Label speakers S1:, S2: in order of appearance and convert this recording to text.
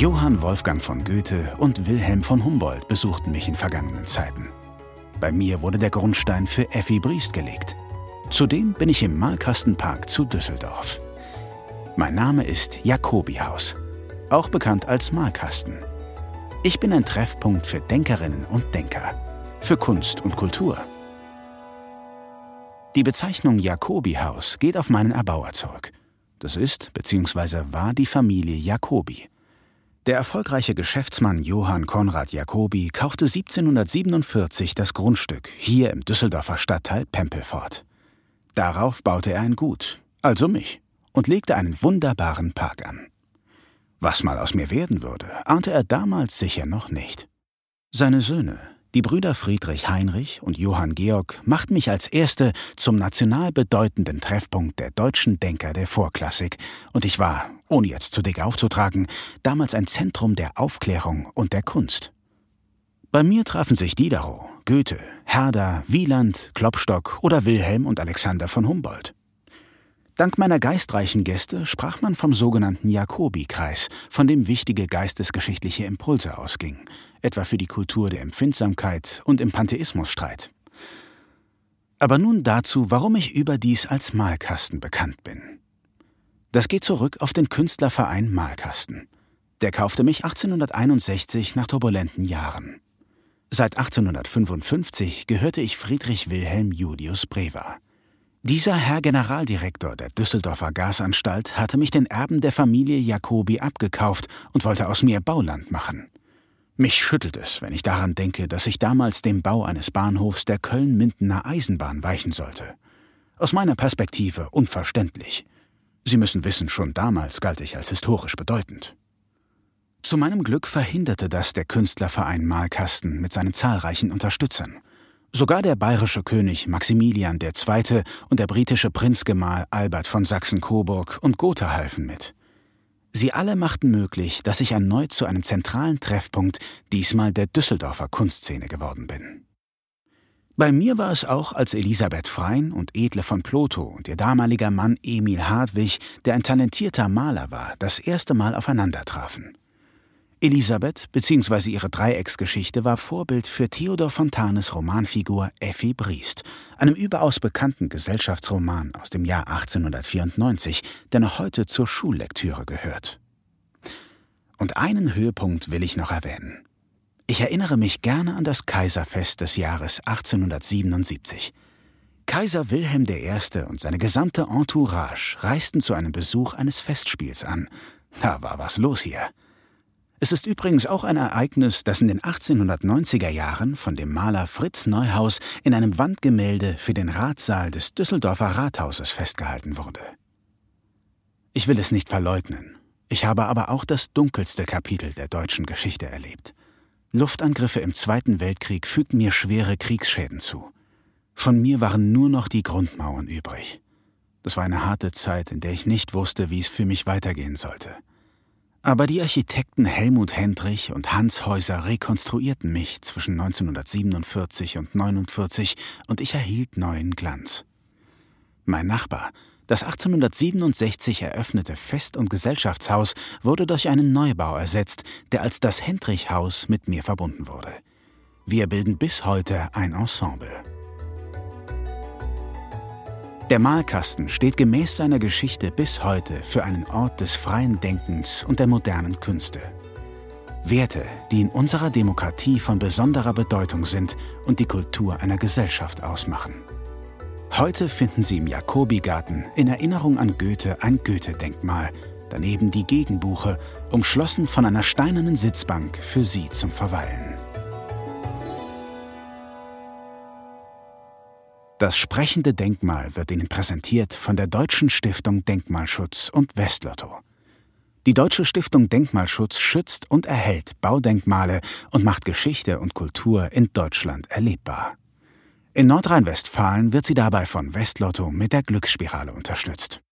S1: Johann Wolfgang von Goethe und Wilhelm von Humboldt besuchten mich in vergangenen Zeiten. Bei mir wurde der Grundstein für Effi Briest gelegt. Zudem bin ich im Malkastenpark zu Düsseldorf. Mein Name ist Jacobihaus, auch bekannt als Malkasten. Ich bin ein Treffpunkt für Denkerinnen und Denker, für Kunst und Kultur. Die Bezeichnung Jacobihaus geht auf meinen Erbauer zurück. Das ist bzw. war die Familie Jacobi. Der erfolgreiche Geschäftsmann Johann Konrad Jacobi kaufte 1747 das Grundstück hier im Düsseldorfer Stadtteil Pempelfort. Darauf baute er ein Gut, also mich, und legte einen wunderbaren Park an. Was mal aus mir werden würde, ahnte er damals sicher noch nicht. Seine Söhne, die Brüder Friedrich Heinrich und Johann Georg machten mich als erste zum national bedeutenden Treffpunkt der deutschen Denker der Vorklassik, und ich war, ohne jetzt zu dick aufzutragen, damals ein Zentrum der Aufklärung und der Kunst. Bei mir trafen sich Diderot, Goethe, Herder, Wieland, Klopstock oder Wilhelm und Alexander von Humboldt. Dank meiner geistreichen Gäste sprach man vom sogenannten Jacobi-Kreis, von dem wichtige geistesgeschichtliche Impulse ausgingen, etwa für die Kultur der Empfindsamkeit und im Pantheismusstreit. Aber nun dazu, warum ich überdies als Malkasten bekannt bin. Das geht zurück auf den Künstlerverein Malkasten. Der kaufte mich 1861 nach turbulenten Jahren. Seit 1855 gehörte ich Friedrich Wilhelm Julius Brewer. Dieser Herr Generaldirektor der Düsseldorfer Gasanstalt hatte mich den Erben der Familie Jacobi abgekauft und wollte aus mir Bauland machen. Mich schüttelt es, wenn ich daran denke, dass ich damals dem Bau eines Bahnhofs der Köln-Mindener Eisenbahn weichen sollte. Aus meiner Perspektive unverständlich. Sie müssen wissen, schon damals galt ich als historisch bedeutend. Zu meinem Glück verhinderte das der Künstlerverein Malkasten mit seinen zahlreichen Unterstützern. Sogar der bayerische König Maximilian II. und der britische Prinzgemahl Albert von Sachsen-Coburg und Gotha halfen mit. Sie alle machten möglich, dass ich erneut zu einem zentralen Treffpunkt, diesmal der Düsseldorfer Kunstszene geworden bin. Bei mir war es auch, als Elisabeth Frein und Edle von Plotho und ihr damaliger Mann Emil Hartwig, der ein talentierter Maler war, das erste Mal aufeinander trafen. Elisabeth bzw. ihre Dreiecksgeschichte war Vorbild für Theodor Fontanes Romanfigur Effi Briest, einem überaus bekannten Gesellschaftsroman aus dem Jahr 1894, der noch heute zur Schullektüre gehört. Und einen Höhepunkt will ich noch erwähnen. Ich erinnere mich gerne an das Kaiserfest des Jahres 1877. Kaiser Wilhelm I. und seine gesamte Entourage reisten zu einem Besuch eines Festspiels an. Da war was los hier. Es ist übrigens auch ein Ereignis, das in den 1890er Jahren von dem Maler Fritz Neuhaus in einem Wandgemälde für den Ratssaal des Düsseldorfer Rathauses festgehalten wurde. Ich will es nicht verleugnen. Ich habe aber auch das dunkelste Kapitel der deutschen Geschichte erlebt. Luftangriffe im Zweiten Weltkrieg fügten mir schwere Kriegsschäden zu. Von mir waren nur noch die Grundmauern übrig. Das war eine harte Zeit, in der ich nicht wusste, wie es für mich weitergehen sollte. Aber die Architekten Helmut Hendrich und Hans Häuser rekonstruierten mich zwischen 1947 und 1949 und ich erhielt neuen Glanz. Mein Nachbar, das 1867 eröffnete Fest- und Gesellschaftshaus, wurde durch einen Neubau ersetzt, der als das Hendrich-Haus mit mir verbunden wurde. Wir bilden bis heute ein Ensemble. Der Malkasten steht gemäß seiner Geschichte bis heute für einen Ort des freien Denkens und der modernen Künste. Werte, die in unserer Demokratie von besonderer Bedeutung sind und die Kultur einer Gesellschaft ausmachen. Heute finden Sie im Jakobigarten in Erinnerung an Goethe ein Goethe-Denkmal, daneben die Gegenbuche, umschlossen von einer steinernen Sitzbank für Sie zum Verweilen. Das sprechende Denkmal wird Ihnen präsentiert von der Deutschen Stiftung Denkmalschutz und Westlotto. Die Deutsche Stiftung Denkmalschutz schützt und erhält Baudenkmale und macht Geschichte und Kultur in Deutschland erlebbar. In Nordrhein-Westfalen wird sie dabei von Westlotto mit der Glücksspirale unterstützt.